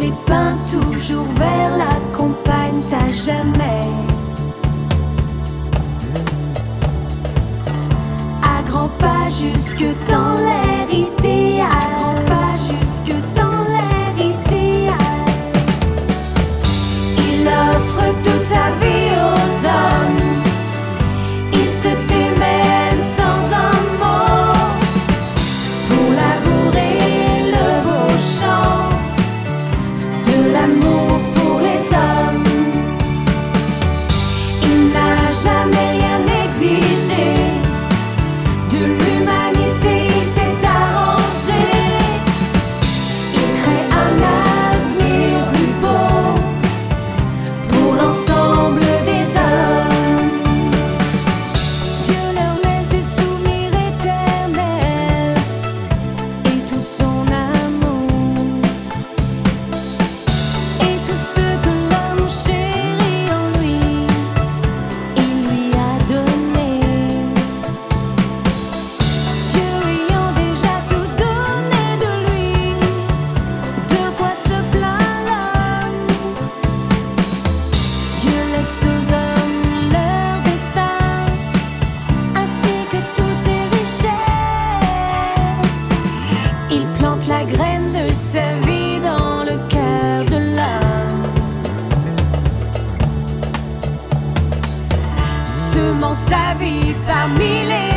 les pins toujours vers la campagne, t'as jamais. À grands pas jusque dans l'air. sa vie parmi